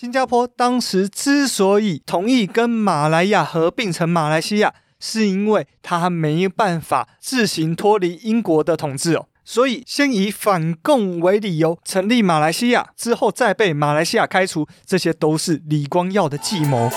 新加坡当时之所以同意跟马来亚合并成马来西亚，是因为他没办法自行脱离英国的统治哦，所以先以反共为理由成立马来西亚，之后再被马来西亚开除，这些都是李光耀的计谋。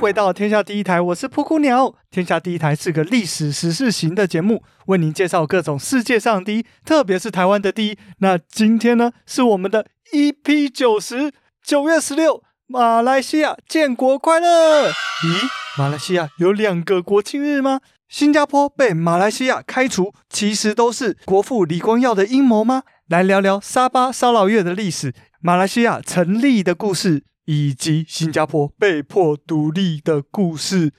回到天下第一台，我是噗咕鸟。天下第一台是个历史时事型的节目，为您介绍各种世界上第一，特别是台湾的第一。那今天呢，是我们的 EP 九十，九月十六，马来西亚建国快乐。咦，马来西亚有两个国庆日吗？新加坡被马来西亚开除，其实都是国父李光耀的阴谋吗？来聊聊沙巴烧腊月的历史，马来西亚成立的故事。以及新加坡被迫独立的故事。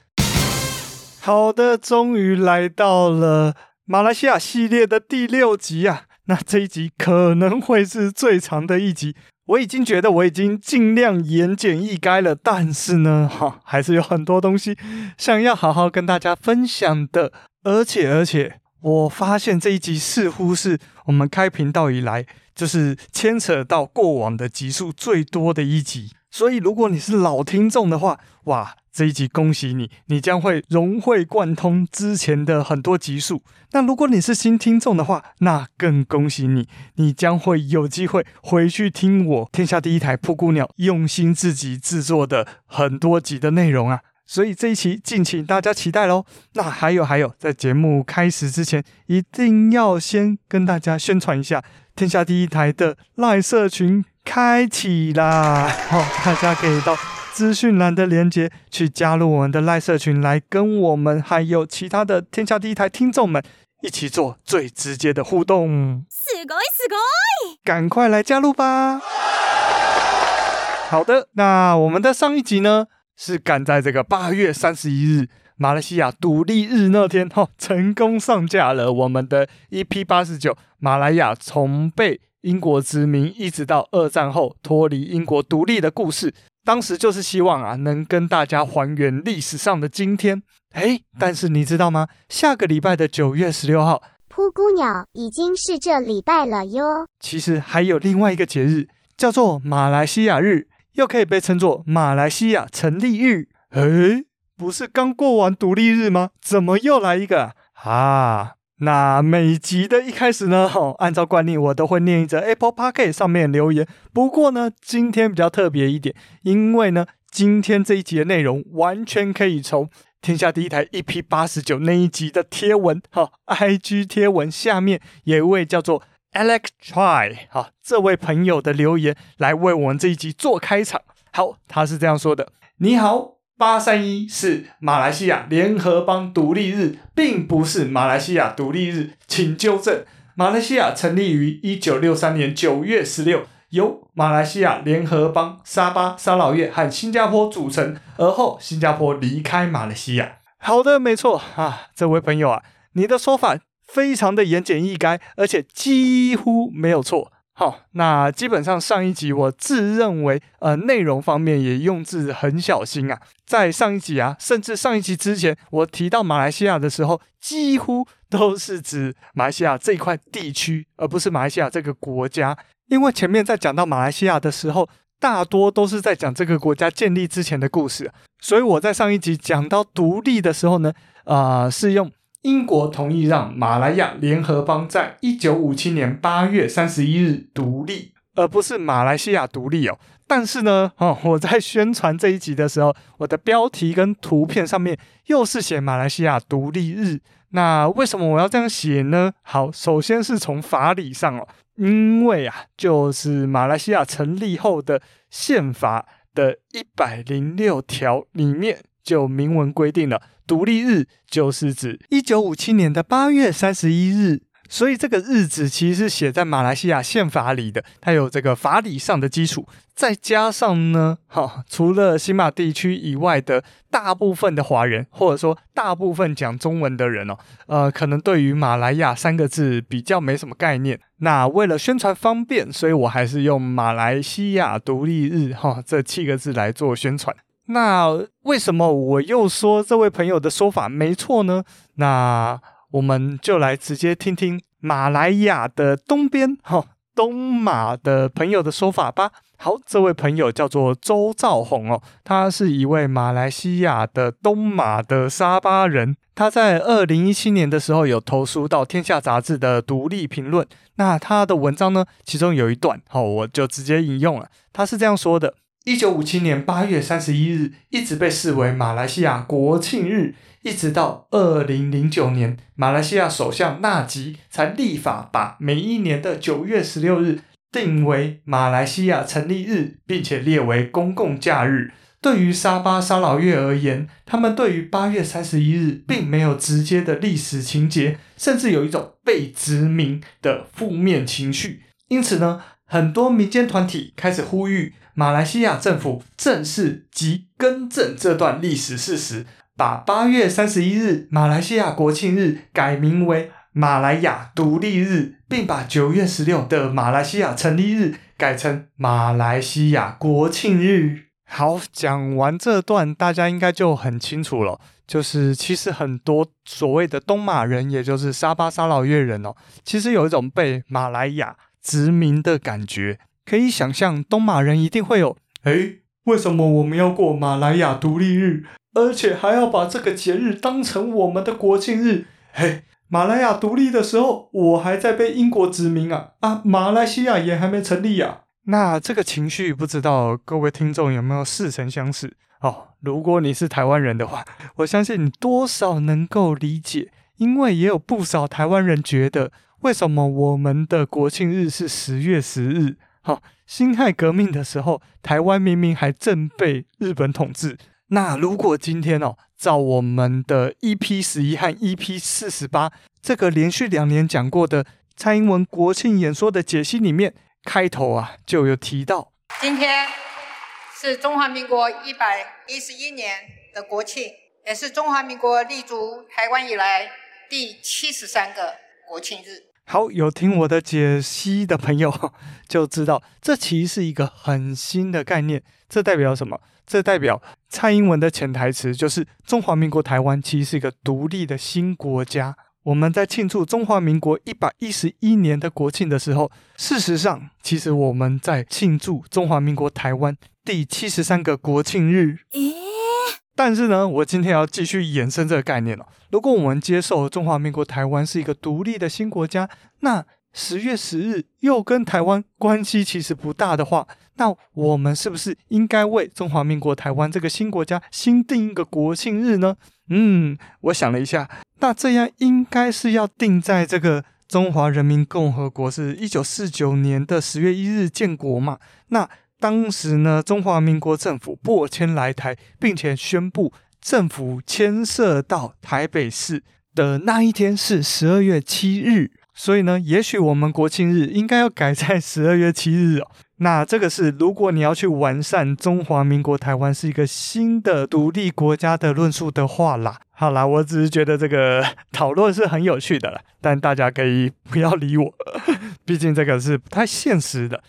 好的，终于来到了马来西亚系列的第六集啊！那这一集可能会是最长的一集。我已经觉得我已经尽量言简意赅了，但是呢，哈，还是有很多东西想要好好跟大家分享的。而且，而且，我发现这一集似乎是我们开频道以来，就是牵扯到过往的集数最多的一集。所以，如果你是老听众的话，哇，这一集恭喜你，你将会融会贯通之前的很多集数。那如果你是新听众的话，那更恭喜你，你将会有机会回去听我天下第一台布谷鸟用心自己制作的很多集的内容啊。所以这一期敬请大家期待喽。那还有还有，在节目开始之前，一定要先跟大家宣传一下天下第一台的赖社群。开启啦！好、哦，大家可以到资讯栏的链接去加入我们的赖社群，来跟我们还有其他的天下第一台听众们一起做最直接的互动。すごいすごい！赶快来加入吧！好的，那我们的上一集呢，是赶在这个八月三十一日马来西亚独立日那天，哈、哦，成功上架了我们的 EP 八十九，马来亚从被。 英国殖民一直到二战后脱离英国独立的故事，当时就是希望啊，能跟大家还原历史上的今天。诶，但是你知道吗？下个礼拜的九月十六号，扑姑鸟已经是这礼拜了哟。其实还有另外一个节日，叫做马来西亚日，又可以被称作马来西亚成立日。诶，不是刚过完独立日吗？怎么又来一个啊？啊那每集的一开始呢，哦，按照惯例，我都会念一则 Apple Podcast 上面留言。不过呢，今天比较特别一点，因为呢，今天这一集的内容完全可以从天下第一台 EP 八十九那一集的贴文，哈、哦，IG 贴文下面有一位叫做 Alex Try，哈、哦，这位朋友的留言来为我们这一集做开场。好，他是这样说的：你好。八三一是马来西亚联合邦独立日，并不是马来西亚独立日，请纠正。马来西亚成立于一九六三年九月十六，由马来西亚联合邦、沙巴、沙劳越和新加坡组成，而后新加坡离开马来西亚。好的，没错啊，这位朋友啊，你的说法非常的言简意赅，而且几乎没有错。好，那基本上上一集我自认为，呃，内容方面也用字很小心啊。在上一集啊，甚至上一集之前，我提到马来西亚的时候，几乎都是指马来西亚这块地区，而不是马来西亚这个国家。因为前面在讲到马来西亚的时候，大多都是在讲这个国家建立之前的故事，所以我在上一集讲到独立的时候呢，啊、是用。英国同意让马来亚联合邦在一九五七年八月三十一日独立，而不是马来西亚独立哦。但是呢，哦，我在宣传这一集的时候，我的标题跟图片上面又是写马来西亚独立日。那为什么我要这样写呢？好，首先是从法理上哦，因为啊，就是马来西亚成立后的宪法的一百零六条里面就明文规定了。独立日就是指一九五七年的八月三十一日，所以这个日子其实是写在马来西亚宪法里的，它有这个法理上的基础。再加上呢，哈，除了新马地区以外的大部分的华人，或者说大部分讲中文的人哦，呃，可能对于马来亚三个字比较没什么概念。那为了宣传方便，所以我还是用马来西亚独立日哈这七个字来做宣传。那为什么我又说这位朋友的说法没错呢？那我们就来直接听听马来亚的东边，哈，东马的朋友的说法吧。好，这位朋友叫做周兆宏哦，他是一位马来西亚的东马的沙巴人。他在二零一七年的时候有投书到《天下》杂志的独立评论。那他的文章呢，其中有一段，好，我就直接引用了。他是这样说的：一九五七年八月三十一日一直被视为马来西亚国庆日，一直到二零零九年，马来西亚首相纳吉才立法把每一年的九月十六日定为马来西亚成立日，并且列为公共假日。对于沙巴沙劳越而言，他们对于八月三十一日并没有直接的历史情节，甚至有一种被殖民的负面情绪。因此呢，很多民间团体开始呼吁马来西亚政府正式及更正这段历史事实，把八月三十一日马来西亚国庆日改名为马来亚独立日，并把九月十六的马来西亚成立日改成马来西亚国庆日。好，讲完这段，大家应该就很清楚了。就是其实很多所谓的东马人，也就是沙巴沙老越人哦，其实有一种被马来亚殖民的感觉。可以想象，东马人一定会有：诶，为什么我们要过马来亚独立日，而且还要把这个节日当成我们的国庆日？嘿，马来亚独立的时候，我还在被英国殖民啊！啊，马来西亚也还没成立呀、啊。那这个情绪，不知道各位听众有没有似曾相识哦？如果你是台湾人的话，我相信你多少能够理解，因为也有不少台湾人觉得，为什么我们的国庆日是十月十日？好、辛亥革命的时候，台湾明明还正被日本统治。那如果今天哦，照我们的 EP 十一和 EP 四十八这个连续两年讲过的蔡英文国庆演说的解析里面。开头啊，就有提到，今天是中华民国一百一十一年的国庆，也是中华民国立足台湾以来第七十三个国庆日。好，有听我的解析的朋友 就知道，这其实是一个很新的概念。这代表什么？这代表蔡英文的潜台词就是中华民国台湾其实是一个独立的新国家。我们在庆祝中华民国一百一十一年的国庆的时候，事实上，其实我们在庆祝中华民国台湾第七十三个国庆日。但是呢，我今天要继续延伸这个概念了。如果我们接受中华民国台湾是一个独立的新国家，那十月十日又跟台湾关系其实不大的话，那我们是不是应该为中华民国台湾这个新国家新定一个国庆日呢？嗯，我想了一下。那这样应该是要定在这个中华人民共和国是一九四九年的十月一日建国嘛？那当时呢，中华民国政府破迁来台，并且宣布政府迁设到台北市的那一天是十二月七日，所以呢，也许我们国庆日应该要改在 十二月七日哦。那这个是如果你要去完善中华民国台湾是一个新的独立国家的论述的话啦。好啦，我只是觉得这个讨论是很有趣的啦，但大家可以不要理我，毕竟这个是不太现实的。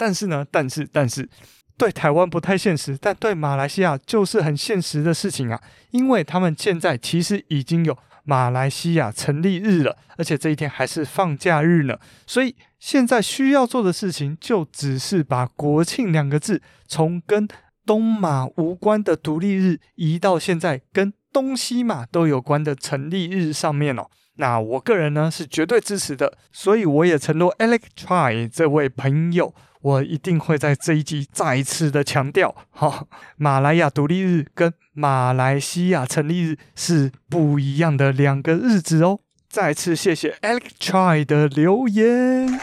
但是呢，但是但是，对台湾不太现实，但对马来西亚就是很现实的事情啊，因为他们现在其实已经有马来西亚成立日了，而且这一天还是放假日呢，所以现在需要做的事情就只是把国庆两个字从跟东马无关的独立日移到现在跟东西马都有关的成立日上面哦。那我个人呢是绝对支持的，所以我也承诺 Alex Try 这位朋友，我一定会在这一集再一次的强调，哈、哦，马来亚独立日跟马来西亚成立日是不一样的两个日子哦。再次谢谢 Alex Try 的留言。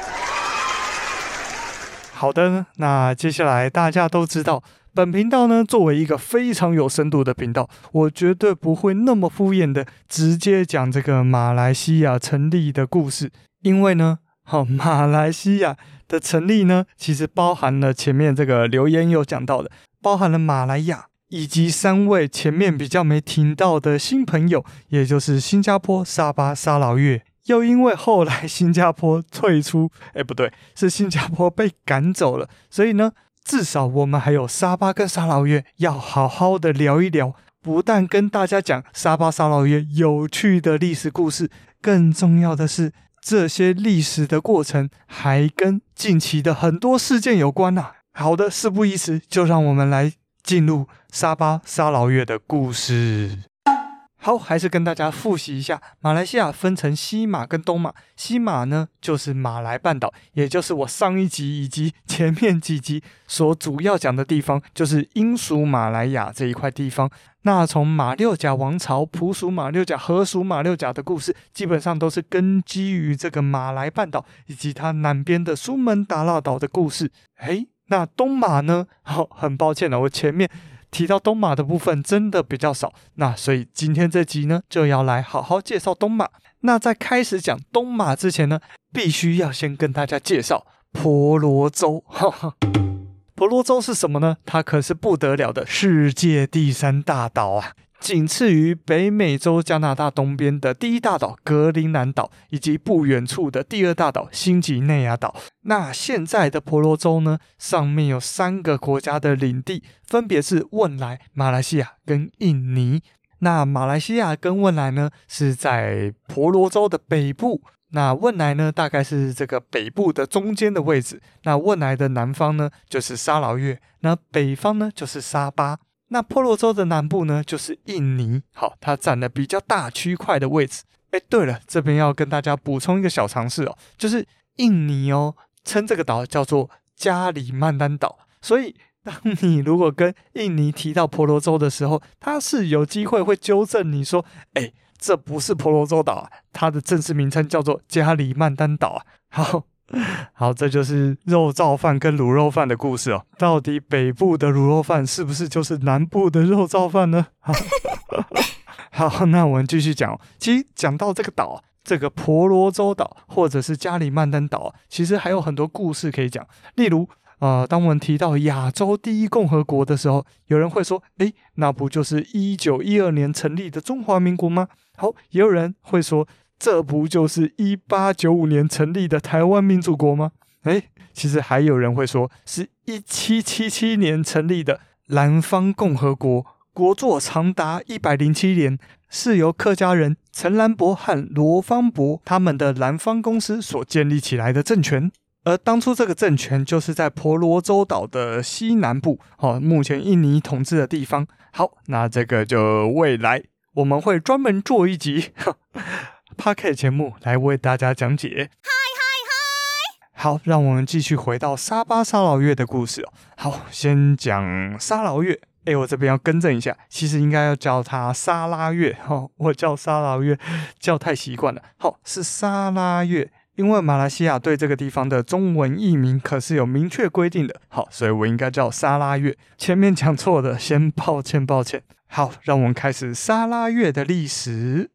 好的，那接下来大家都知道。本频道呢，作为一个非常有深度的频道，我绝对不会那么敷衍的直接讲这个马来西亚成立的故事，因为呢，好，马来西亚的成立呢，其实包含了前面这个留言有讲到的，包含了马来亚以及三位前面比较没听到的新朋友，也就是新加坡、沙巴、沙劳越，又因为后来新加坡退出，哎，不对，是新加坡被赶走了，所以呢。至少我们还有沙巴跟沙劳越要好好的聊一聊。不但跟大家讲沙巴沙劳越有趣的历史故事，更重要的是，这些历史的过程还跟近期的很多事件有关呐、啊。好的，事不宜迟，就让我们来进入沙巴沙劳越的故事。好，还是跟大家复习一下，马来西亚分成西马跟东马。西马呢，就是马来半岛，也就是我上一集以及前面几集所主要讲的地方，就是英属马来亚这一块地方。那从马六甲王朝、普属马六甲、荷属马六甲的故事，基本上都是根基于这个马来半岛以及它南边的苏门答腊岛的故事。诶，那东马呢？好、很抱歉了，我前面。提到东马的部分真的比较少，那所以今天这集呢，就要来好好介绍东马。那在开始讲东马之前呢，必须要先跟大家介绍婆罗洲。婆罗洲是什么呢？它可是不得了的世界第三大岛啊！仅次于北美洲加拿大东边的第一大岛格陵兰岛，以及不远处的第二大岛新几内亚岛。那现在的婆罗洲呢，上面有三个国家的领地，分别是汶莱、马来西亚跟印尼。那马来西亚跟汶莱呢，是在婆罗洲的北部。那汶莱呢，大概是这个北部的中间的位置。那汶莱的南方呢，就是沙劳越；那北方呢，就是沙巴。那婆罗洲的南部呢，就是印尼，好，它占了比较大区块的位置。哎，对了，这边要跟大家补充一个小常识哦，就是印尼哦，称这个岛叫做加里曼丹岛。所以，当你如果跟印尼提到婆罗洲的时候，他是有机会会纠正你说，哎，这不是婆罗洲岛啊，它的正式名称叫做加里曼丹岛啊。好。好，这就是肉燥饭跟卤肉饭的故事哦。到底北部的卤肉饭是不是就是南部的肉燥饭呢？好，好，那我们继续讲。其实讲到这个岛，这个婆罗洲岛或者是加里曼丹岛，其实还有很多故事可以讲。例如，呃，当我们提到亚洲第一共和国的时候，有人会说，诶，那不就是一九一二年成立的中华民国吗？好，也有人会说。这不就是一八九五年成立的台湾民主国吗？诶，其实还有人会说是一七七七年成立的南方共和国，国祚长达一百零七年，是由客家人陈兰博和罗芳伯他们的南方公司所建立起来的政权。而当初这个政权就是在婆罗洲岛的西南部，哦，目前印尼统治的地方。好，那这个就未来我们会专门做一集。Podcast 节目来为大家讲解。嗨嗨嗨！好，让我们继续回到沙巴沙劳越的故事哦。好，先讲沙劳越。哎，我这边要更正一下，其实应该要叫它沙拉越。哦，我叫沙劳越叫太习惯了。好，是沙拉越，因为马来西亚对这个地方的中文译名可是有明确规定的。好，所以我应该叫沙拉越。前面讲错的，先抱歉抱歉。好，让我们开始沙拉越的历史。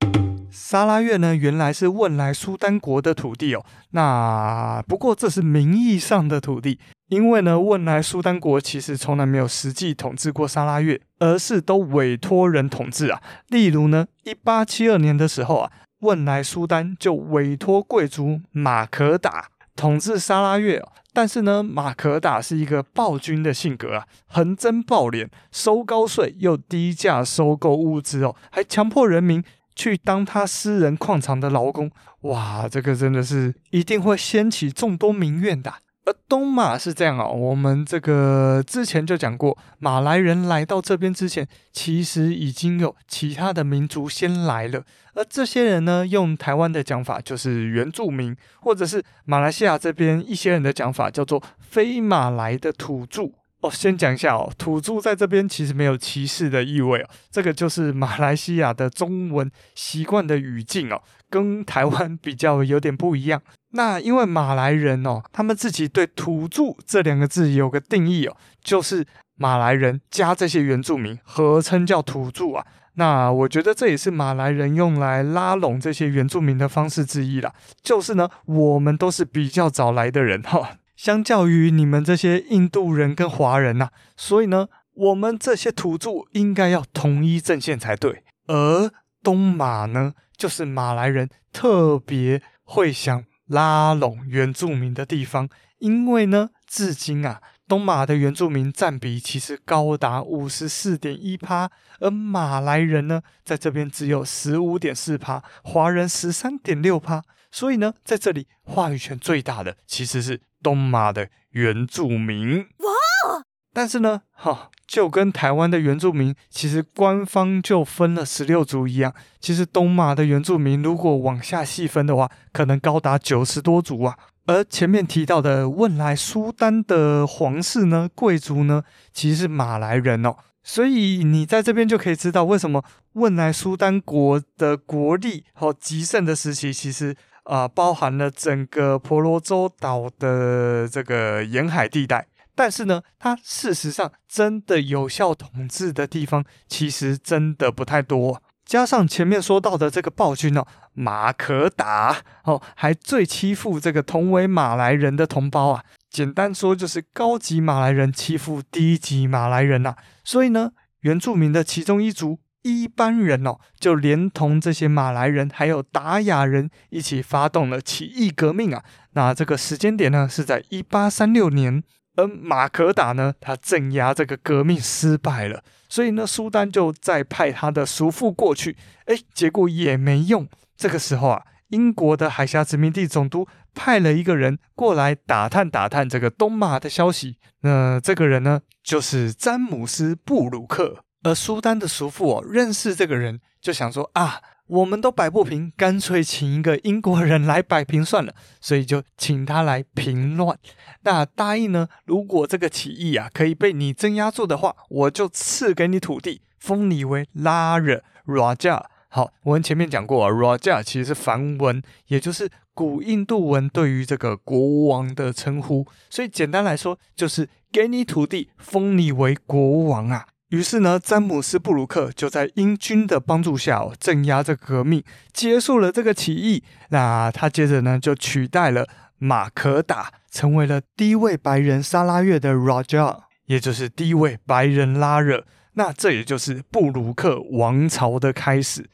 沙拉越呢，原来是汶莱苏丹国的土地哦。那不过这是名义上的土地，因为呢，汶莱苏丹国其实从来没有实际统治过沙拉越，而是都委托人统治啊。例如呢，一八七二年的时候啊，汶莱苏丹就委托贵族马可达统治沙拉越。但是呢，马可达是一个暴君的性格啊，横征暴敛，收高税，又低价收购物资哦，还强迫人民。去当他私人矿场的劳工，哇，这个真的是一定会掀起众多民怨的。而东马是这样哦，我们这个之前就讲过，马来人来到这边之前，其实已经有其他的民族先来了，而这些人呢，用台湾的讲法就是原住民，或者是马来西亚这边一些人的讲法叫做非马来的土著。哦，先讲一下哦，土著在这边其实没有歧视的意味哦，这个就是马来西亚的中文习惯的语境哦，跟台湾比较有点不一样。那因为马来人哦，他们自己对土著这两个字有个定义哦，就是马来人加这些原住民合称叫土著啊。那我觉得这也是马来人用来拉拢这些原住民的方式之一啦，就是呢，我们都是比较早来的人哈。哦相较于你们这些印度人跟华人呐、啊，所以呢，我们这些土著应该要统一阵线才对。而东马呢，就是马来人特别会想拉拢原住民的地方，因为呢，至今啊，东马的原住民占比其实高达五十四点一趴，而马来人呢，在这边只有十五点四趴，华人十三点六趴。所以呢，在这里话语权最大的其实是东马的原住民。哇！但是呢，哈，就跟台湾的原住民其实官方就分了十六族一样，其实东马的原住民如果往下细分的话，可能高达九十多族啊。而前面提到的汶莱苏丹的皇室呢，贵族呢，其实是马来人哦。所以你在这边就可以知道，为什么汶莱苏丹国的国力和极盛的时期，其实啊、包含了整个婆罗洲岛的这个沿海地带。但是呢，它事实上真的有效统治的地方，其实真的不太多。加上前面说到的这个暴君哦，马可达哦，还最欺负这个同为马来人的同胞啊。简单说就是高级马来人欺负低级马来人呐、啊。所以呢，原住民的其中一族一般人哦，就连同这些马来人还有达雅人一起发动了起义革命啊。那这个时间点呢，是在一八三六年。而马可达呢，他镇压这个革命失败了，所以呢，苏丹就再派他的叔父过去，哎，结果也没用。这个时候啊，英国的海峡殖民地总督派了一个人过来打探打探这个东马的消息。那这个人呢，就是詹姆斯·布鲁克。而苏丹的叔父哦，认识这个人，就想说啊。我们都摆不平，干脆请一个英国人来摆平算了，所以就请他来平乱。那答应呢，如果这个起义啊可以被你镇压住的话，我就赐给你土地，封你为拉惹 Raja。好，我们前面讲过啊，Raja 其实是梵文，也就是古印度文对于这个国王的称呼，所以简单来说就是给你土地，封你为国王啊。于是呢，詹姆斯·布鲁克就在英军的帮助下，镇压这革命，结束了这个起义。那他接着呢，就取代了马可达，成为了第一位白人沙拉越的 Raja，也就是第一位白人拉惹。那这也就是布鲁克王朝的开始。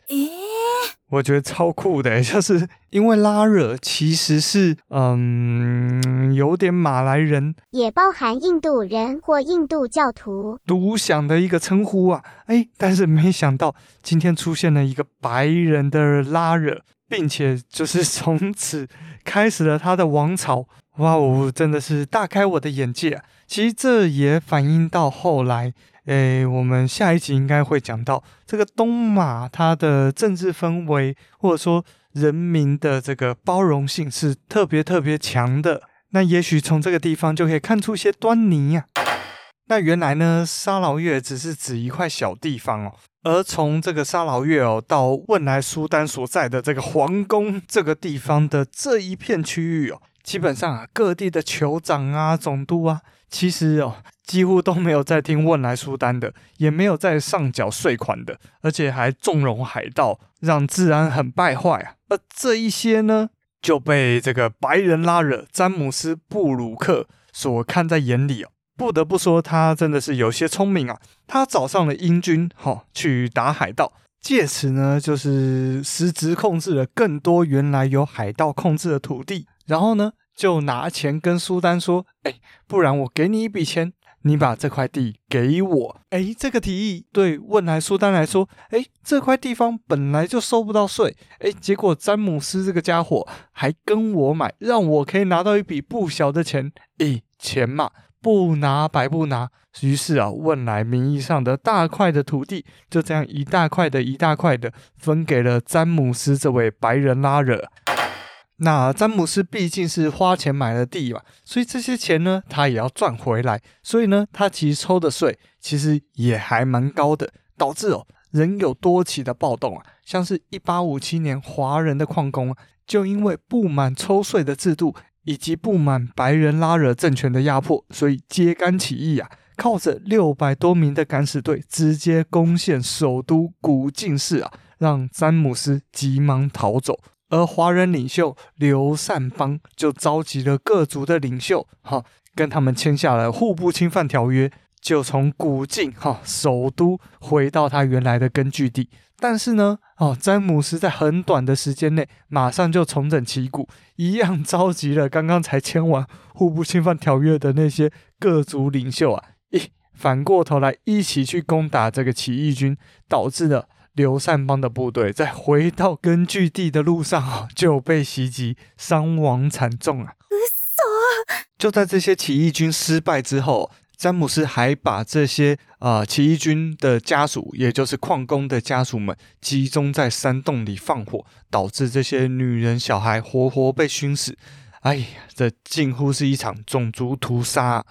我觉得超酷的，就是因为拉惹其实是嗯有点马来人，也包含印度人或印度教徒独享的一个称呼啊，哎，但是没想到今天出现了一个白人的拉惹，并且就是从此开始了他的王朝，哇哦，真的是大开我的眼界啊！其实这也反映到后来。诶，我们下一集应该会讲到这个东马，它的政治氛围或者说人民的这个包容性是特别特别强的。那也许从这个地方就可以看出一些端倪呀、那原来呢，沙劳越只是指一块小地方哦，而从这个沙劳越哦到汶莱苏丹所在的这个皇宫这个地方的这一片区域哦，基本上啊各地的酋长啊、总督啊，其实哦。几乎都没有在听汶莱苏丹的，也没有在上缴税款的，而且还纵容海盗，让治安很败坏啊。而这一些呢，就被这个白人拉惹詹姆斯·布鲁克所看在眼里哦。不得不说，他真的是有些聪明啊。他找上了英军，哈、去打海盗，借此呢，就是实质控制了更多原来由海盗控制的土地。然后呢，就拿钱跟苏丹说：“哎，不然我给你一笔钱。”你把这块地给我，哎，这个提议对汶莱苏丹来说，哎，这块地方本来就收不到税，哎，结果詹姆斯这个家伙还跟我买，让我可以拿到一笔不小的钱，哎，钱嘛，不拿白不拿。于是啊，汶莱名义上的大块的土地，就这样一大块的一大块的分给了詹姆斯这位白人拉惹。那詹姆斯毕竟是花钱买了地嘛，所以这些钱呢，他也要赚回来。所以呢，他其实抽的税其实也还蛮高的，导致哦人有多起的暴动啊，像是一八五七年华人的矿工啊，就因为不满抽税的制度，以及不满白人拉惹政权的压迫，所以揭竿起义啊，靠着六百多名的敢死队，直接攻陷首都古晋市啊，让詹姆斯急忙逃走。而华人领袖刘善邦就召集了各族的领袖，哈，跟他们签下了互不侵犯条约，就从古晋哈首都回到他原来的根据地，但是呢，哦，詹姆斯在很短的时间内马上就重整旗鼓，一样召集了刚刚才签完互不侵犯条约的那些各族领袖啊，一反过头来一起去攻打这个起义军，导致了刘善邦的部队在回到根据地的路上啊就被袭击，伤亡惨重啊！就在这些起义军失败之后。詹姆斯还把这些呃起义军的家属，也就是矿工的家属们，集中在山洞里放火，导致这些女人小孩活活被熏死。哎呀，这近乎是一场种族屠杀。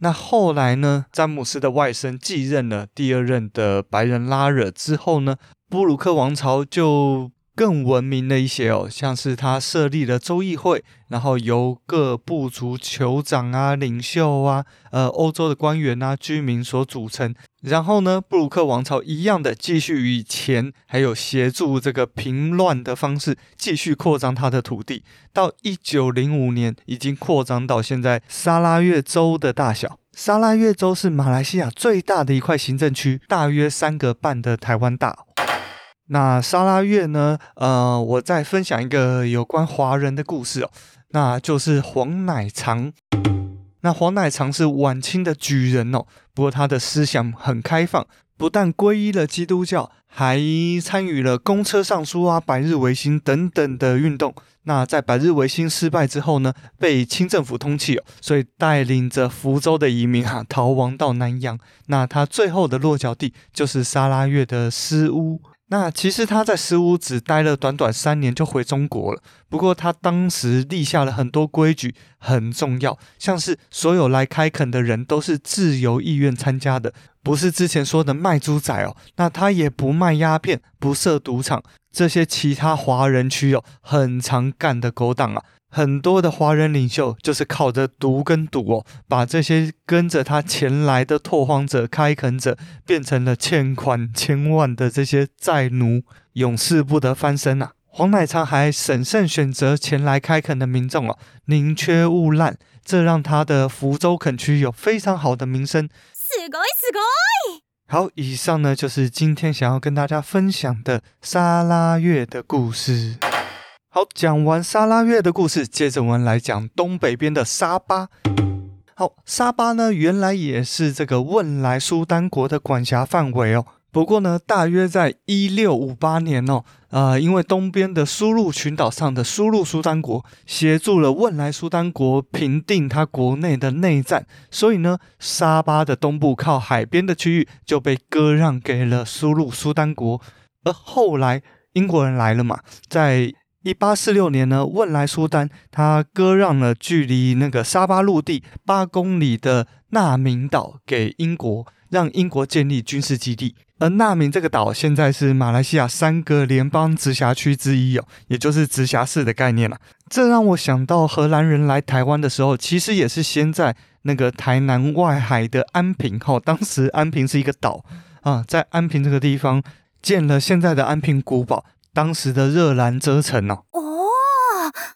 那后来呢？詹姆斯的外甥继任了第二任的白人拉惹之后呢，布鲁克王朝就。更文明的一些哦，像是他设立了州议会，然后由各部族酋长啊、领袖啊、呃、欧洲的官员啊、居民所组成。然后呢，布鲁克王朝一样的继续以钱还有协助这个平乱的方式继续扩张他的土地。到一九零五年，已经扩张到现在沙拉越州的大小。沙拉越州是马来西亚最大的一块行政区，大约三个半的台湾大。那沙拉月呢？呃，我再分享一个有关华人的故事哦，那就是黄乃常。那黄乃常是晚清的举人哦，不过他的思想很开放，不但皈依了基督教，还参与了公车上书啊、百日维新等等的运动。那在百日维新失败之后呢，被清政府通缉，所以带领着福州的移民哈、啊、逃亡到南洋。那他最后的落脚地就是沙拉越的狮屋。那其实他在十五只待了短短三年就回中国了。不过他当时立下了很多规矩，很重要，像是所有来开垦的人都是自由意愿参加的，不是之前说的卖猪仔哦。那他也不卖鸦片，不设赌场，这些其他华人区哦很常干的勾当啊。很多的华人领袖就是靠着赌跟赌哦，把这些跟着他前来的拓荒者、开垦者变成了欠款千万的这些债奴，永世不得翻身啊！黄乃昌还审慎选择前来开垦的民众哦，宁缺毋滥，这让他的福州垦区有非常好的名声。すごいすごい！好，以上呢就是今天想要跟大家分享的沙拉越的故事。 好，讲完沙拉越的故事，接着我们来讲东北边的沙巴。好，沙巴呢，原来也是这个汶莱苏丹国的管辖范围哦。不过呢，大约在一六五八年哦，呃，因为东边的苏禄群岛上的苏禄苏丹国协助了汶莱苏丹国平定他国内的内战，所以呢，沙巴的东部靠海边的区域就被割让给了苏禄苏丹国。而后来英国人来了嘛，在一八四六年呢，汶莱苏丹他割让了距离那个沙巴陆地八公里的纳明岛给英国，让英国建立军事基地。而纳明这个岛现在是马来西亚三个联邦直辖区之一哦，也就是直辖市的概念了。这让我想到荷兰人来台湾的时候，其实也是先在那个台南外海的安平，哈，当时安平是一个岛啊，在安平这个地方建了现在的安平古堡。当时的热兰遮城哦，哦，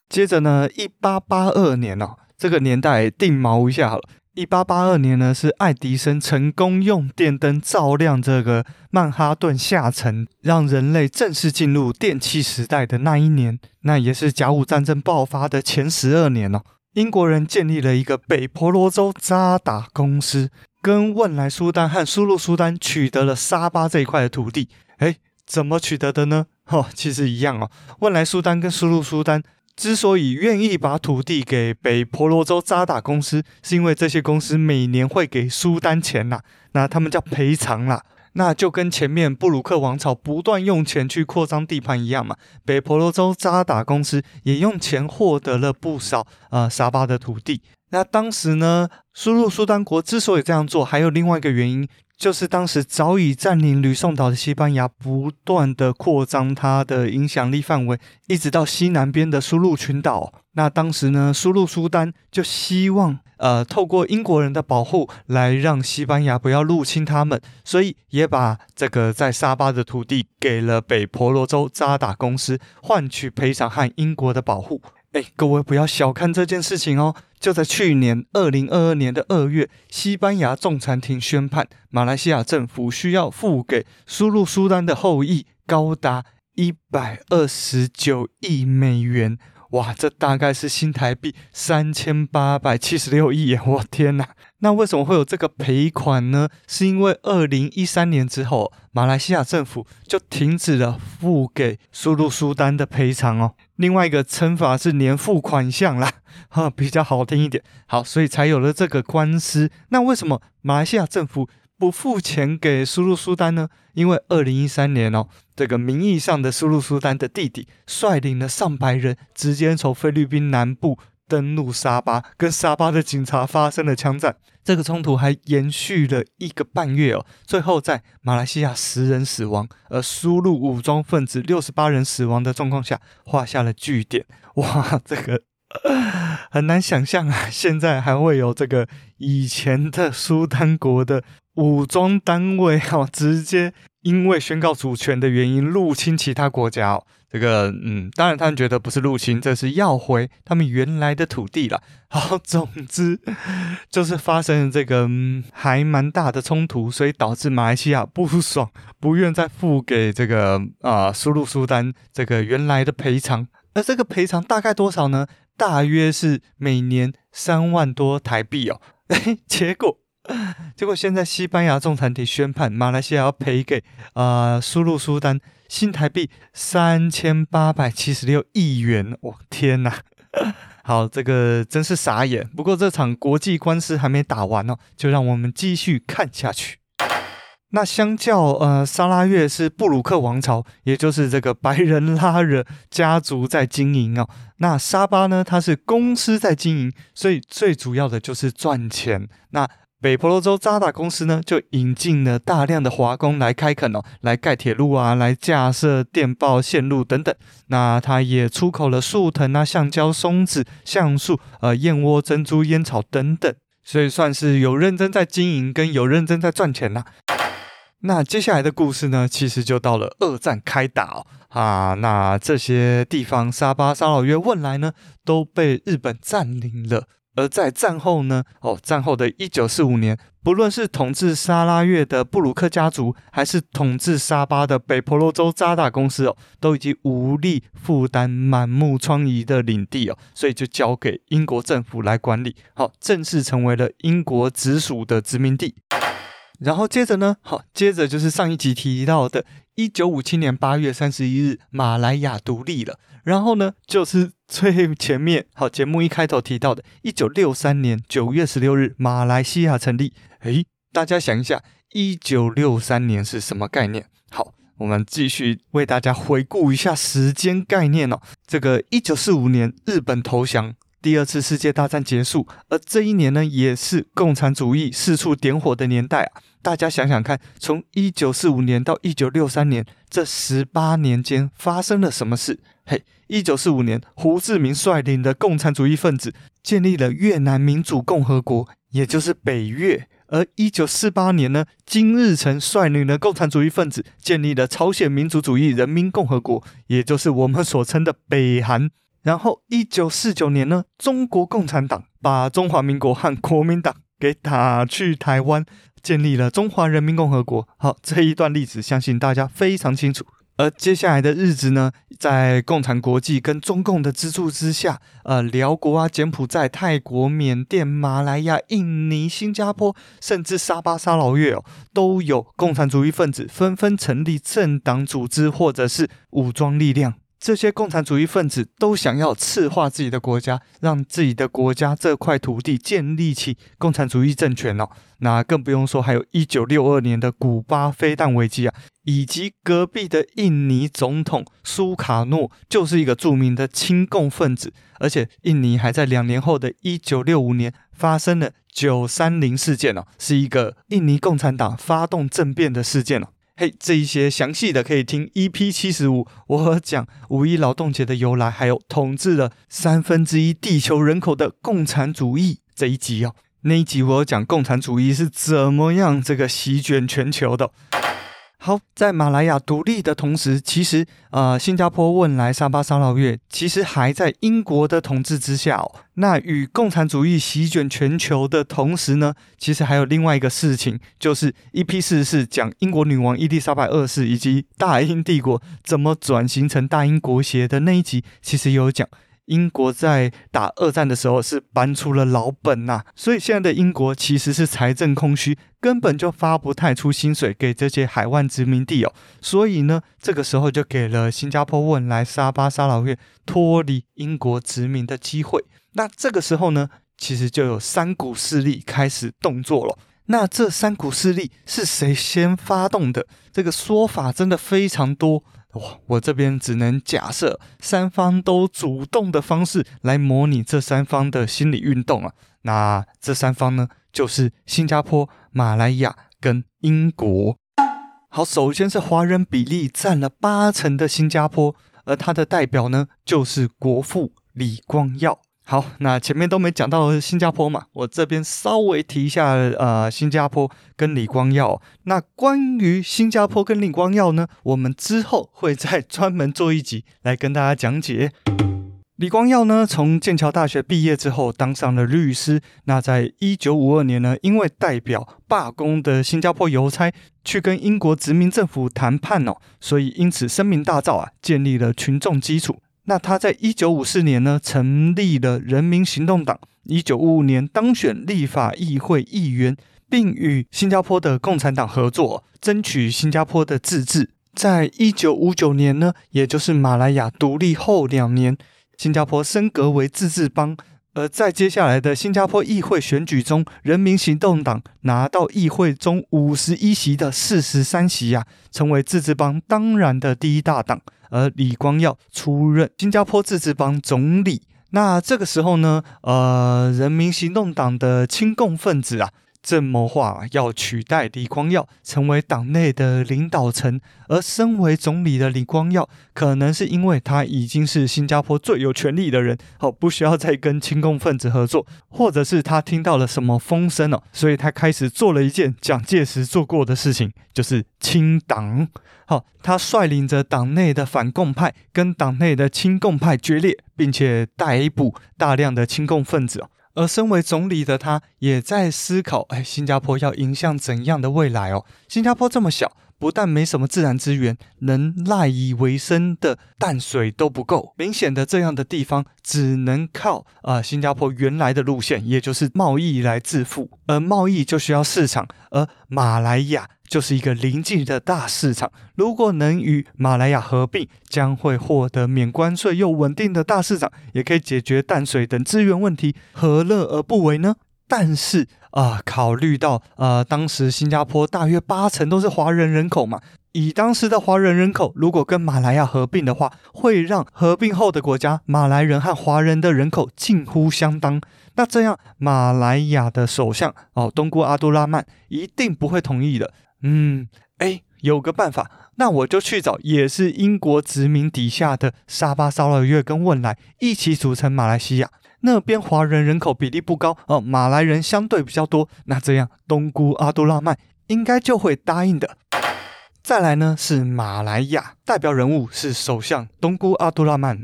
接着呢，一八八二年哦，这个年代定锚一下好了。一八八二年呢，是爱迪生成功用电灯照亮这个曼哈顿下城，让人类正式进入电气时代的那一年。那也是甲午战争爆发的前十二年哦。英国人建立了一个北婆罗洲渣打公司，跟汶莱苏丹和苏禄苏丹取得了沙巴这一块的土地。诶，怎么取得的呢？哦，其实一样哦。汶莱苏丹跟苏禄苏丹之所以愿意把土地给北婆罗洲渣打公司，是因为这些公司每年会给苏丹钱呐，那他们叫赔偿啦。那就跟前面布鲁克王朝不断用钱去扩张地盘一样嘛。北婆罗洲渣打公司也用钱获得了不少呃沙巴的土地。那当时呢，苏禄苏丹国之所以这样做，还有另外一个原因。就是当时早已占领吕宋岛的西班牙，不断的扩张它的影响力范围，一直到西南边的苏禄群岛。那当时呢，苏禄苏丹就希望，呃，透过英国人的保护，来让西班牙不要入侵他们，所以也把这个在沙巴的土地给了北婆罗洲渣打公司，换取赔偿和英国的保护。哎，各位不要小看这件事情哦。就在去年二零二二年的二月，西班牙仲裁庭宣判，马来西亚政府需要付给苏禄苏丹的后裔高达一百二十九亿美元。哇，这大概是新台币三千八百七十六亿！我天哪，那为什么会有这个赔款呢？是因为二零一三年之后，马来西亚政府就停止了付给苏禄苏丹的赔偿哦。另外一个称法是年付款项啦，哈，比较好听一点。好，所以才有了这个官司。那为什么马来西亚政府不付钱给苏禄苏丹呢？因为二零一三年哦，这个名义上的苏禄苏丹的弟弟率领了上百人，直接从菲律宾南部登陆沙巴，跟沙巴的警察发生了枪战。这个冲突还延续了一个半月哦，最后在马来西亚十人死亡，而苏禄武装分子六十八人死亡的状况下，画下了句点。哇，这个 很难想象啊！现在还会有这个以前的苏丹国的。武装单位哦，直接因为宣告主权的原因入侵其他国家哦，这个嗯，当然他们觉得不是入侵，这是要回他们原来的土地了。好，总之就是发生了这个、嗯、还蛮大的冲突，所以导致马来西亚不爽，不愿再付给这个啊、呃、苏禄苏丹这个原来的赔偿。而这个赔偿大概多少呢？大约是每年三万多台币哦。诶，结果。结果现在西班牙仲裁庭宣判，马来西亚要赔给啊、呃、苏禄苏丹新台币三千八百七十六亿元。我、天哪！好，这个真是傻眼。不过这场国际官司还没打完哦，就让我们继续看下去。那相较呃沙拉越是布鲁克王朝，也就是这个白人拉惹家族在经营哦。那沙巴呢，它是公司在经营，所以最主要的就是赚钱。那北婆罗洲渣打公司呢，就引进了大量的华工来开垦哦，来盖铁路啊，来架设电报线路等等。那它也出口了树藤啊、橡胶、松子、橡树、呃燕窝、珍珠、烟草等等，所以算是有认真在经营，跟有认真在赚钱呐。那接下来的故事呢，其实就到了二战开打哦啊，那这些地方沙巴、沙劳越、汶莱呢，都被日本占领了。而在战后呢，哦，战后的一九四五年，不论是统治沙拉越的布鲁克家族，还是统治沙巴的北婆罗洲渣打公司哦，都已经无力负担满目疮痍的领地哦，所以就交给英国政府来管理，好，正式成为了英国直属的殖民地。然后接着呢，好，接着就是上一集提到的，一九五七年八月三十一日，马来亚独立了。然后呢，就是最前面，好，节目一开头提到的，一九六三年九月十六日，马来西亚成立。诶，大家想一下，一九六三年是什么概念？好，我们继续为大家回顾一下时间概念哦。这个一九四五年，日本投降。第二次世界大战结束，而这一年呢，也是共产主义四处点火的年代啊！大家想想看，从一九四五年到一九六三年这十八年间发生了什么事？嘿，一九四五年，胡志明率领的共产主义分子建立了越南民主共和国，也就是北越；而一九四八年呢，金日成率领的共产主义分子建立了朝鲜民主主义人民共和国，也就是我们所称的北韩。然后，一九四九年呢，中国共产党把中华民国和国民党给打去台湾，建立了中华人民共和国。好，这一段历史相信大家非常清楚。而接下来的日子呢，在共产国际跟中共的资助之下，呃，辽国啊、柬埔寨、泰国、缅甸、马来亚、印尼、新加坡，甚至沙巴、沙劳越哦，都有共产主义分子纷纷成立政党组织或者是武装力量。这些共产主义分子都想要赤化自己的国家，让自己的国家这块土地建立起共产主义政权哦。那更不用说，还有一九六二年的古巴飞弹危机啊，以及隔壁的印尼总统苏卡诺就是一个著名的亲共分子，而且印尼还在两年后的一九六五年发生了九三零事件哦，是一个印尼共产党发动政变的事件哦。嘿这一些详细的可以听 EP 七十五，我讲五一劳动节的由来，还有统治了三分之一地球人口的共产主义这一集哦。那一集我讲共产主义是怎么样这个席卷全球的。好，在马来亚独立的同时，其实呃，新加坡、汶莱、沙巴、沙劳越其实还在英国的统治之下哦。那与共产主义席卷全球的同时呢，其实还有另外一个事情，就是 EP 四十四讲英国女王伊丽莎白二世以及大英帝国怎么转型成大英国协的那一集，其实有讲。英国在打二战的时候是搬出了老本呐、所以现在的英国其实是财政空虚，根本就发不太出薪水给这些海外殖民地哦。所以呢，这个时候就给了新加坡、汶莱、沙巴、沙劳越脱离英国殖民的机会。那这个时候呢，其实就有三股势力开始动作了。那这三股势力是谁先发动的？这个说法真的非常多。哇，我这边只能假设三方都主动的方式来模拟这三方的心理运动啊。那这三方呢，就是新加坡、马来亚跟英国。好，首先是华人比例占了八成的新加坡，而他的代表呢，就是国父李光耀。好，那前面都没讲到新加坡嘛，我这边稍微提一下，呃，新加坡跟李光耀。那关于新加坡跟李光耀呢，我们之后会再专门做一集来跟大家讲解。李光耀呢，从剑桥大学毕业之后当上了律师。那在一九五二年呢，因为代表罢工的新加坡邮差去跟英国殖民政府谈判哦，所以因此声名大噪啊，建立了群众基础。那他在一九五四年呢，成立了人民行动党。一九五五年当选立法议会议员，并与新加坡的共产党合作，争取新加坡的自治。在一九五九年呢，也就是马来亚独立后两年，新加坡升格为自治邦。而在接下来的新加坡议会选举中，人民行动党拿到议会中五十一席的四十三席呀、啊，成为自治邦当然的第一大党。而李光耀出任新加坡自治邦总理。那这个时候呢，呃，人民行动党的亲共分子啊，正谋划要取代李光耀成为党内的领导层。而身为总理的李光耀，可能是因为他已经是新加坡最有权力的人，哦，不需要再跟亲共分子合作，或者是他听到了什么风声哦，所以他开始做了一件蒋介石做过的事情，就是清党。好，他率领着党内的反共派跟党内的亲共派决裂，并且逮捕大量的亲共分子哦。而身为总理的他，也在思考：哎，新加坡要迎向怎样的未来哦？新加坡这么小，不但没什么自然资源，能赖以为生的淡水都不够。明显的，这样的地方只能靠啊、新加坡原来的路线，也就是贸易来致富。而贸易就需要市场，而马来亚。就是一个临近的大市场，如果能与马来亚合并，将会获得免关税又稳定的大市场，也可以解决淡水等资源问题，何乐而不为呢？但是啊、考虑到呃，当时新加坡大约八成都是华人人口嘛，以当时的华人人口，如果跟马来亚合并的话，会让合并后的国家马来人和华人的人口近乎相当。那这样，马来亚的首相哦，东姑阿都拉曼一定不会同意的。嗯，哎，有个办法，那我就去找也是英国殖民底下的沙巴、沙劳越跟汶莱一起组成马来西亚。那边华人人口比例不高哦，马来人相对比较多。那这样东姑阿都拉曼应该就会答应的。再来呢是马来亚代表人物是首相东姑阿都拉曼。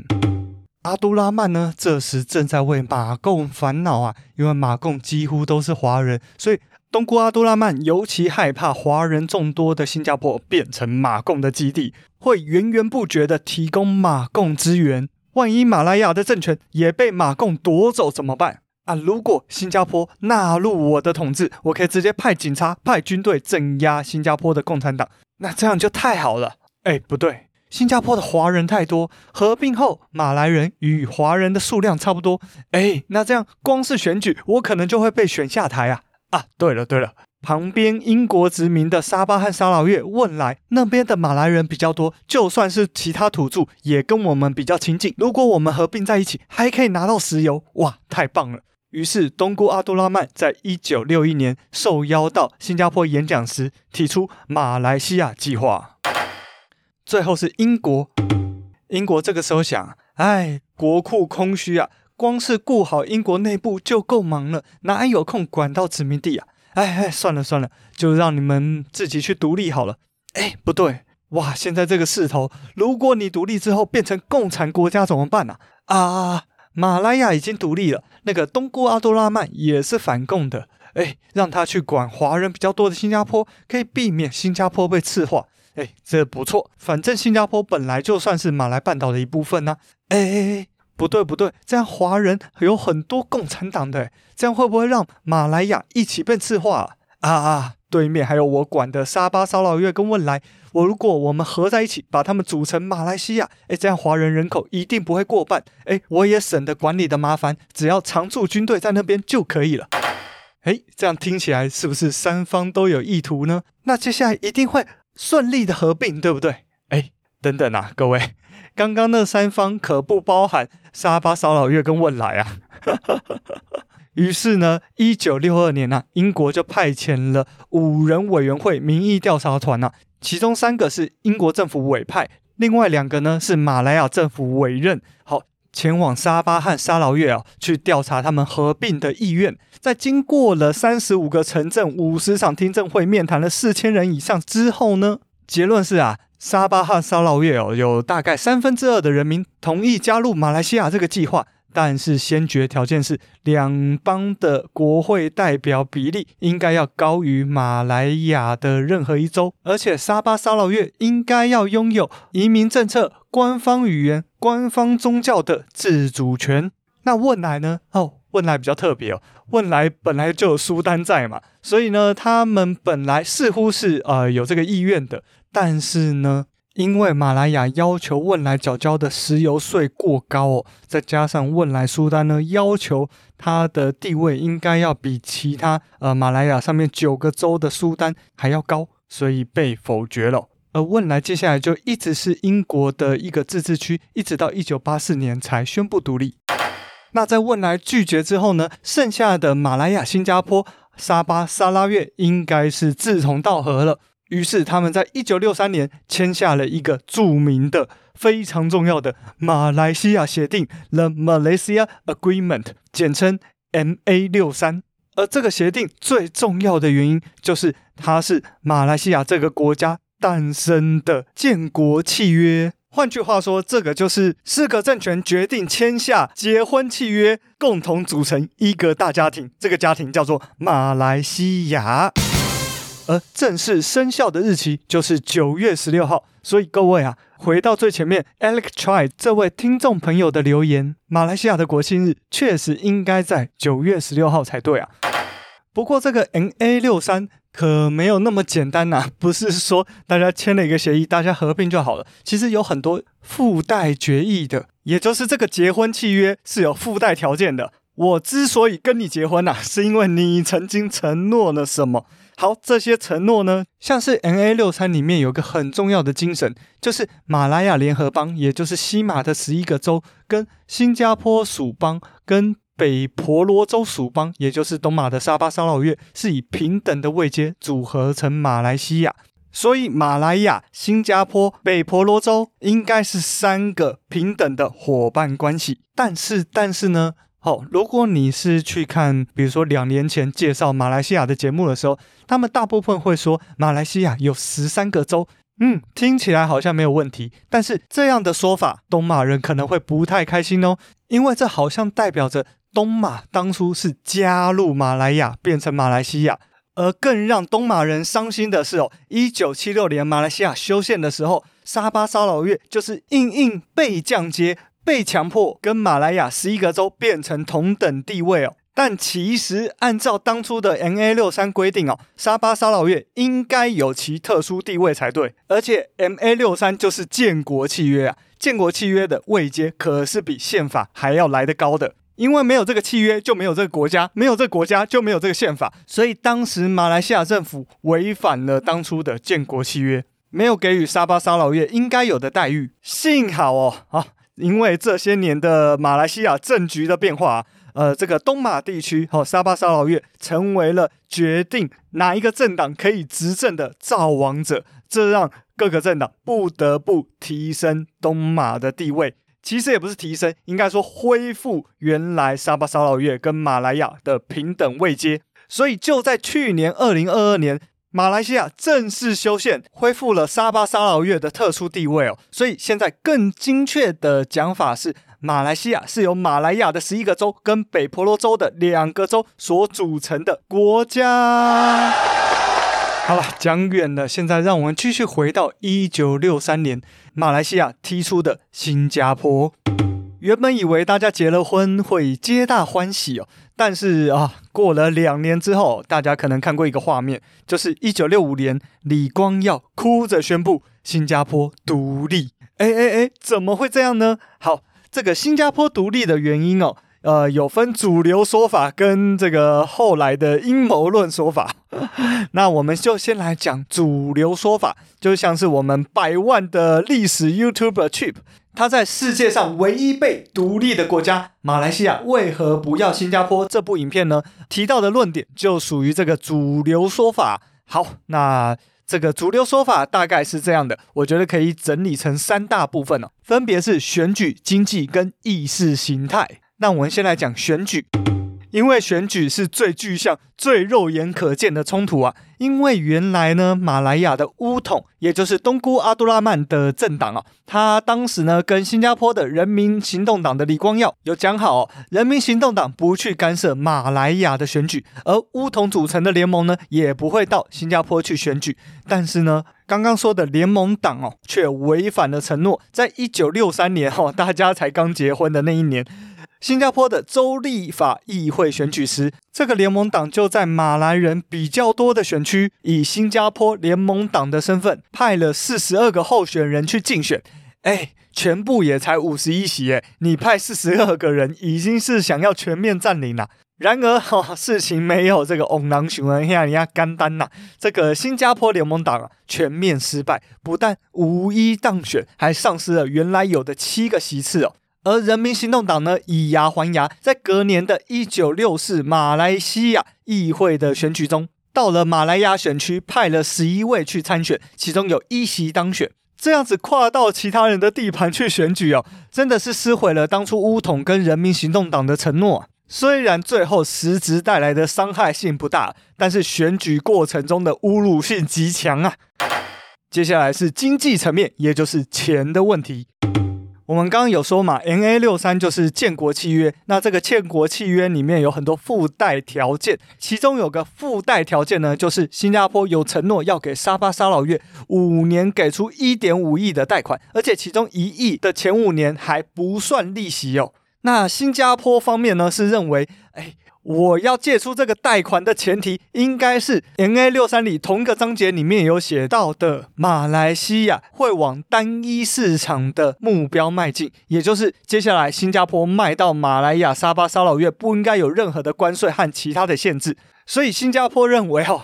阿都拉曼呢这时正在为马共烦恼啊，因为马共几乎都是华人，所以。东姑阿都拉曼尤其害怕华人众多的新加坡变成马共的基地，会源源不绝地提供马共资源。万一马来亚的政权也被马共夺走怎么办啊？如果新加坡纳入我的统治，我可以直接派警察、派军队镇压新加坡的共产党，那这样就太好了。哎，不对，新加坡的华人太多，合并后马来人与华人的数量差不多。哎，那这样光是选举，我可能就会被选下台啊。啊，对了对了，旁边英国殖民的沙巴和沙劳越、问来那边的马来人比较多，就算是其他土著也跟我们比较亲近。如果我们合并在一起，还可以拿到石油，哇，太棒了！于是东姑阿都拉曼在一九六一年受邀到新加坡演讲时，提出马来西亚计划。最后是英国，英国这个时候想，哎，国库空虚啊。光是顾好英国内部就够忙了，哪有空管到殖民地啊？哎哎，算了算了，就让你们自己去独立好了。哎，不对，哇！现在这个势头，如果你独立之后变成共产国家怎么办呢？啊，啊，马来亚已经独立了，那个东姑阿多拉曼也是反共的，哎，让他去管华人比较多的新加坡，可以避免新加坡被赤化。哎，这不错，反正新加坡本来就算是马来半岛的一部分呢。哎，不对不对，这样华人有很多共产党的，这样会不会让马来亚一起被赤化啊？啊，对面还有我管的沙巴、沙劳越跟汶莱，我如果我们合在一起，把他们组成马来西亚，哎，这样华人人口一定不会过半，哎，我也省得管理的麻烦，只要常驻军队在那边就可以了。哎，这样听起来是不是三方都有意图呢？那接下来一定会。顺利的合并，对不对？哎，等等啊，各位，刚刚那三方可不包含沙巴、沙劳越跟汶莱啊。于是呢，一九六二年啊，英国就派遣了五人委员会民意调查团啊，其中三个是英国政府委派，另外两个呢是马来亚政府委任。好。前往沙巴和沙劳越啊，去调查他们合并的意愿。在经过了三十五个城镇、五十场听证会、面谈了四千人以上之后呢，结论是啊，沙巴和沙劳越哦，有大概三分之二的人民同意加入马来西亚这个计划。但是先决条件是，两邦的国会代表比例应该要高于马来亚的任何一州，而且沙巴沙劳越应该要拥有移民政策、官方语言、官方宗教的自主权。那汶莱呢？哦，汶莱比较特别哦，汶莱本来就有苏丹在嘛，所以呢，他们本来似乎是呃有这个意愿的，但是呢。因为马来亚要求汶莱缴交的石油税过高哦，再加上汶莱苏丹呢要求他的地位应该要比其他呃马来亚上面九个州的苏丹还要高，所以被否决了。而汶莱接下来就一直是英国的一个自治区，一直到一九八四年才宣布独立。那在汶莱拒绝之后呢，剩下的马来亚、新加坡、沙巴、沙拉越应该是志同道合了。于是他们在一九六三年签下了一个著名的、非常重要的马来西亚协定 （The Malaysia Agreement），简称 MA 六三。而这个协定最重要的原因，就是它是马来西亚这个国家诞生的建国契约。换句话说，这个就是四个政权决定签下结婚契约，共同组成一个大家庭。这个家庭叫做马来西亚。而正式生效的日期就是九月十六号，所以各位啊，回到最前面，Alex Try 这位听众朋友的留言，马来西亚的国庆日确实应该在九月十六号才对啊。不过这个 NA 六三可没有那么简单呐、不是说大家签了一个协议，大家合并就好了。其实有很多附带决议的，也就是这个结婚契约是有附带条件的。我之所以跟你结婚呐、是因为你曾经承诺了什么。好，这些承诺呢，像是 N A 六三里面有个很重要的精神，就是马来亚联合邦，也就是西马的十一个州，跟新加坡属邦，跟北婆罗洲属邦，也就是东马的沙巴、沙劳越，是以平等的位阶组合成马来西亚。所以，马来亚、新加坡、北婆罗洲应该是三个平等的伙伴关系。但是，但是呢？好，如果你是去看，比如说两年前介绍马来西亚的节目的时候，他们大部分会说马来西亚有十三个州，嗯，听起来好像没有问题。但是这样的说法，东马人可能会不太开心哦，因为这好像代表着东马当初是加入马来亚变成马来西亚，而更让东马人伤心的是哦，一九七六年马来西亚修宪的时候，沙巴沙劳越就是硬硬被降阶。被强迫跟马来亚十一个州变成同等地位哦，但其实按照当初的 MA 六三规定哦，沙巴沙劳越应该有其特殊地位才对，而且 MA 六三就是建国契约啊，建国契约的位阶可是比宪法还要来得高的，因为没有这个契约就没有这个国家，没有这个国家就没有这个宪法，所以当时马来西亚政府违反了当初的建国契约，没有给予沙巴沙劳越应该有的待遇，幸好哦，啊。因为这些年的马来西亚政局的变化，呃，这个东马地区和、哦、沙巴沙劳越成为了决定哪一个政党可以执政的造王者，这让各个政党不得不提升东马的地位。其实也不是提升，应该说恢复原来沙巴沙劳越跟马来亚的平等位阶。所以就在去年二零二二年，马来西亚正式修宪，恢复了沙巴沙劳越的特殊地位哦。所以现在更精确的讲法是，马来西亚是由马来亚的十一个州跟北婆罗洲的两个州所组成的国家。好了，讲远了，现在让我们继续回到一九六三年，马来西亚提出的新加坡。原本以为大家结了婚会皆大欢喜哦，但是啊，过了两年之后，大家可能看过一个画面，就是一九六五年，李光耀哭着宣布新加坡独立。哎哎哎，怎么会这样呢？好，这个新加坡独立的原因哦，呃，有分主流说法跟这个后来的阴谋论说法。那我们就先来讲主流说法，就像是我们百万的历史 YouTuber Chip。他在世界上唯一被独立的国家马来西亚为何不要新加坡？这部影片呢，提到的论点就属于这个主流说法。好，那这个主流说法大概是这样的，我觉得可以整理成三大部分哦，分别是选举、经济跟意识形态。那我们先来讲选举。因为选举是最具象、最肉眼可见的冲突啊！因为原来呢，马来亚的巫统，也就是东姑阿都拉曼的政党啊，他当时呢跟新加坡的人民行动党的李光耀有讲好，人民行动党不去干涉马来亚的选举，而巫统组成的联盟呢也不会到新加坡去选举。但是呢，刚刚说的联盟党哦，却违反了承诺，在一九六三年哦，大家才刚结婚的那一年。新加坡的州立法议会选举时，这个联盟党就在马来人比较多的选区，以新加坡联盟党的身份派了四十二个候选人去竞选。哎，全部也才五十一席，哎，你派四十二个人，已经是想要全面占领了。然而，哈、哦，事情没有这个翁郎雄人像人家简单呐。这个新加坡联盟党啊，全面失败，不但无一当选，还丧失了原来有的七个席次哦。而人民行动党呢，以牙还牙，在隔年的一九六四马来西亚议会的选举中，到了马来亚选区派了十一位去参选，其中有一席当选。这样子跨到其他人的地盘去选举哦，真的是撕毁了当初巫统跟人民行动党的承诺。虽然最后实质带来的伤害性不大，但是选举过程中的侮辱性极强啊。接下来是经济层面，也就是钱的问题。我们刚刚有说嘛，N A 六三就是建国契约。那这个建国契约里面有很多附带条件，其中有个附带条件呢，就是新加坡有承诺要给沙巴沙老越五年给出一点五亿的贷款，而且其中一亿的前五年还不算利息哦。那新加坡方面呢是认为，哎。我要借出这个贷款的前提，应该是 NA 六三里同一个章节里面有写到的，马来西亚会往单一市场的目标迈进，也就是接下来新加坡卖到马来亚沙巴沙劳越不应该有任何的关税和其他的限制。所以新加坡认为，哦，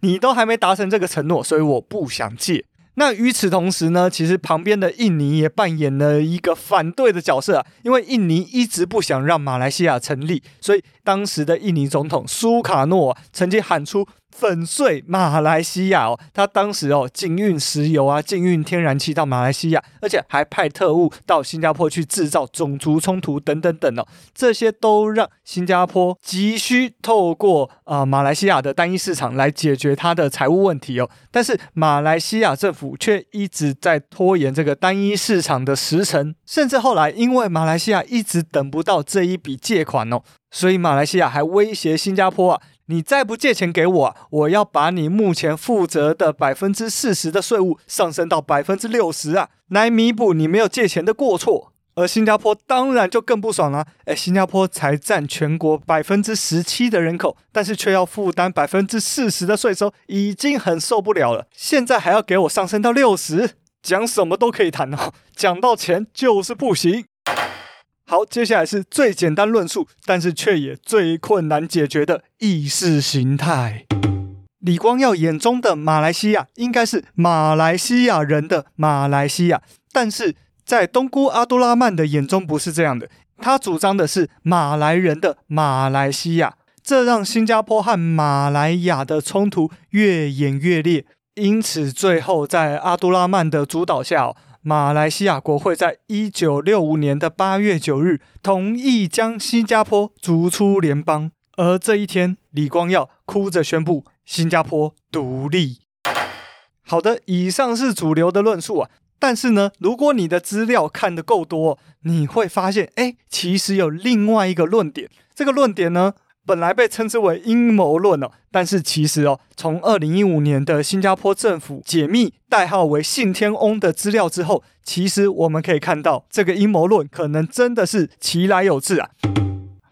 你都还没达成这个承诺，所以我不想借。那与此同时呢，其实旁边的印尼也扮演了一个反对的角色，因为印尼一直不想让马来西亚成立，所以当时的印尼总统苏卡诺曾经喊出。粉碎马来西亚哦，他当时哦禁运石油啊，禁运天然气到马来西亚，而且还派特务到新加坡去制造种族冲突等等等哦，这些都让新加坡急需透过啊、呃、马来西亚的单一市场来解决他的财务问题哦，但是马来西亚政府却一直在拖延这个单一市场的时程，甚至后来因为马来西亚一直等不到这一笔借款哦，所以马来西亚还威胁新加坡啊。你再不借钱给我，我要把你目前负责的百分之四十的税务上升到百分之六十啊，来弥补你没有借钱的过错。而新加坡当然就更不爽了，诶，新加坡才占全国百分之十七的人口，但是却要负担百分之四十的税收，已经很受不了了。现在还要给我上升到六十，讲什么都可以谈哦，讲到钱就是不行。好，接下来是最简单论述，但是却也最困难解决的意识形态。李光耀眼中的马来西亚，应该是马来西亚人的马来西亚，但是在东姑阿都拉曼的眼中不是这样的，他主张的是马来人的马来西亚，这让新加坡和马来亚的冲突越演越烈，因此最后在阿都拉曼的主导下。马来西亚国会在一九六五年的八月九日同意将新加坡逐出联邦，而这一天，李光耀哭着宣布，新加坡独立。好的，以上是主流的论述啊。但是呢，如果你的资料看得够多，你会发现，哎，其实有另外一个论点。这个论点呢，本来被称之为阴谋论哦，但是其实哦，从二零一五年的新加坡政府解密代号为“信天翁”的资料之后，其实我们可以看到，这个阴谋论可能真的是其来有自啊。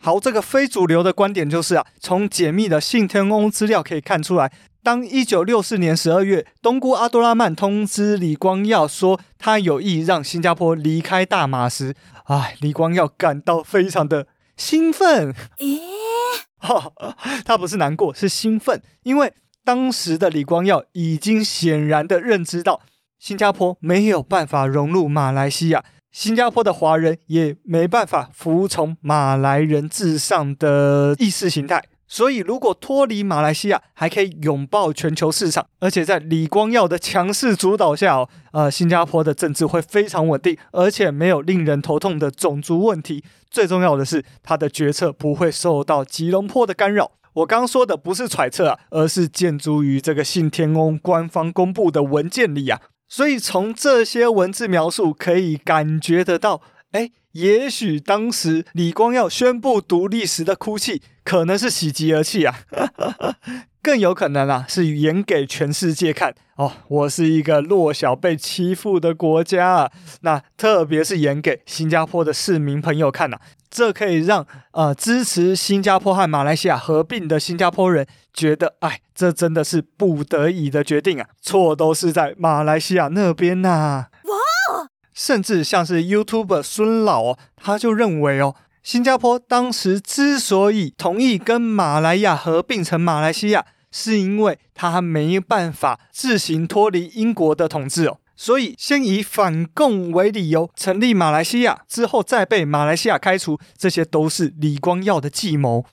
好，这个非主流的观点就是啊，从解密的信天翁资料可以看出来，当一九六四年十二月，东姑阿多拉曼通知李光耀说他有意让新加坡离开大马时，哎，李光耀感到非常的兴奋。咦？哈，他不是难过，是兴奋，因为当时的李光耀已经显然的认知到，新加坡没有办法融入马来西亚。新加坡的华人也没办法服从马来人至上的意识形态，所以如果脱离马来西亚，还可以拥抱全球市场，而且在李光耀的强势主导下，哦，呃，新加坡的政治会非常稳定，而且没有令人头痛的种族问题。最重要的是，他的决策不会受到吉隆坡的干扰。我刚说的不是揣测啊，而是建筑于这个信天翁官方公布的文件里啊。所以从这些文字描述可以感觉得到，哎，也许当时李光耀宣布独立时的哭泣，可能是喜极而泣啊，更有可能啊是演给全世界看哦，我是一个弱小被欺负的国家啊，那特别是演给新加坡的市民朋友看呐、这可以让呃支持新加坡和马来西亚合并的新加坡人觉得，哎，这真的是不得已的决定啊，错都是在马来西亚那边呐、啊。哇！甚至像是 YouTube 孙老，他就认为哦，新加坡当时之所以同意跟马来亚合并成马来西亚，是因为他没办法自行脱离英国的统治哦。所以，先以反共为理由成立马来西亚，之后再被马来西亚开除，这些都是李光耀的计谋。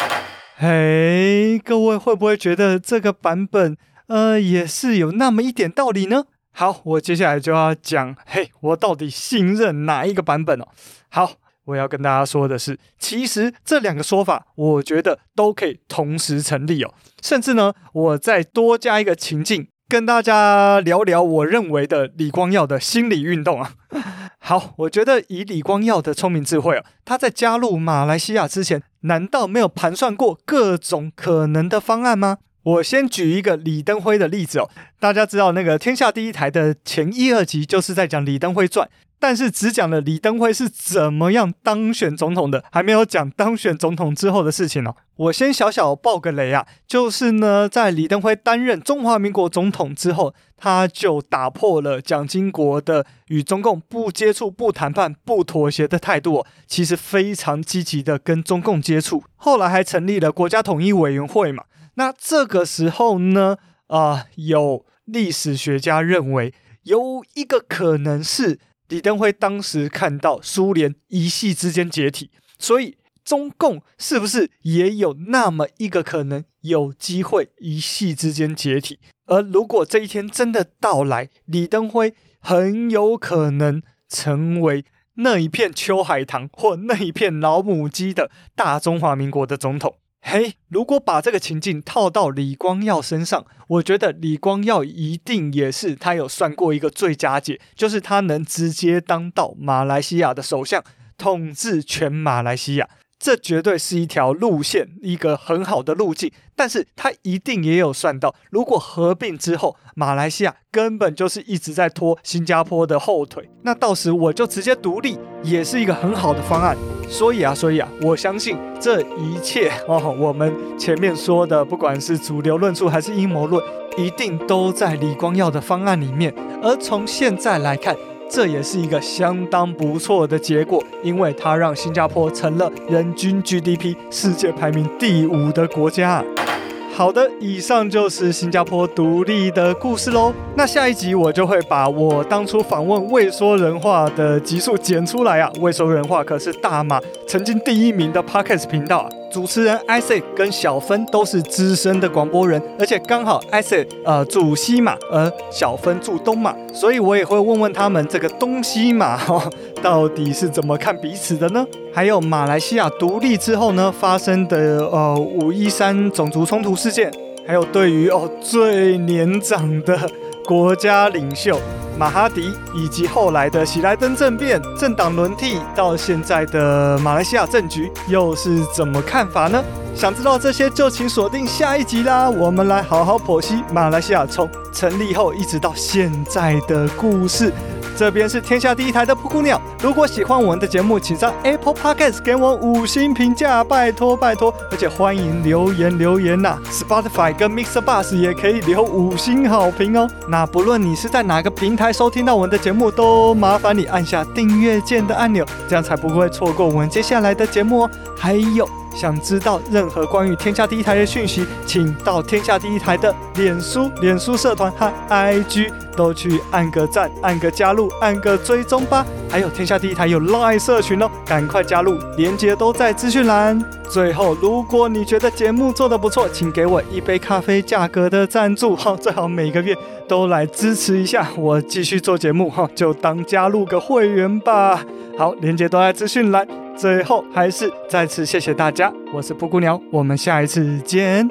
嘿，各位会不会觉得这个版本，呃，也是有那么一点道理呢？好，我接下来就要讲，嘿，我到底信任哪一个版本哦？好，我要跟大家说的是，其实这两个说法，我觉得都可以同时成立哦。甚至呢，我再多加一个情境。跟大家聊聊我认为的李光耀的心理运动啊。好，我觉得以李光耀的聪明智慧啊，他在加入马来西亚之前，难道没有盘算过各种可能的方案吗？我先举一个李登辉的例子哦。大家知道那个天下第一台的前一二集就是在讲李登辉传。但是只讲了李登辉是怎么样当选总统的，还没有讲当选总统之后的事情哦。我先小小爆个雷啊，就是呢，在李登辉担任中华民国总统之后，他就打破了蒋经国的与中共不接触、不谈判、不妥协的态度，其实非常积极的跟中共接触。后来还成立了国家统一委员会嘛。那这个时候呢，啊、有历史学家认为有一个可能是。李登辉当时看到苏联一系之间解体，所以中共是不是也有那么一个可能，有机会一系之间解体？而如果这一天真的到来，李登辉很有可能成为那一片秋海棠或那一片老母鸡的大中华民国的总统。嘿，如果把这个情境套到李光耀身上，我觉得李光耀一定也是他有算过一个最佳解，就是他能直接当到马来西亚的首相，统治全马来西亚。这绝对是一条路线，一个很好的路径。但是他一定也有算到，如果合并之后，马来西亚根本就是一直在拖新加坡的后腿，那到时我就直接独立，也是一个很好的方案。所以啊，所以啊，我相信这一切哦，我们前面说的，不管是主流论述还是阴谋论，一定都在李光耀的方案里面。而从现在来看，这也是一个相当不错的结果，因为它让新加坡成了人均 GDP 世界排名第五的国家。好的，以上就是新加坡独立的故事喽。那下一集我就会把我当初访问未说人话的集数剪出来啊。未说人话可是大马曾经第一名的 Podcast 频道啊。主持人 i s a 跟小芬都是资深的广播人，而且刚好 i s a 呃住西马，而小芬住东马，所以我也会问问他们这个东西马 哈到底是怎么看彼此的呢？还有马来西亚独立之后呢发生的呃五一三种族冲突事件，还有对于哦最年长的国家领袖马哈迪，以及后来的喜来登政变、政党轮替到现在的马来西亚政局，又是怎么看法呢？想知道这些，就请锁定下一集啦！我们来好好剖析马来西亚从成立后一直到现在的故事。这边是天下第一台的布谷鸟。如果喜欢我们的节目，请在 Apple Podcast 给我五星评价，拜托拜托！而且欢迎留言留言呐，Spotify 跟 Mixer Bus 也可以留五星好评哦。那不论你是在哪个平台收听到我们的节目，都麻烦你按下订阅键的按钮，这样才不会错过我们接下来的节目哦。还有。想知道任何关于天下第一台的讯息，请到天下第一台的脸书、脸书社团和 IG 都去按个赞、按个加入、按个追踪吧。还有天下第一台有 Line 社群哦，赶快加入，链接都在资讯栏。最后，如果你觉得节目做得不错，请给我一杯咖啡价格的赞助哈，最好每个月都来支持一下我继续做节目哈，就当加入个会员吧。好，链接都在资讯栏。最后，还是再次谢谢大家，我是布谷鸟，我们下一次见。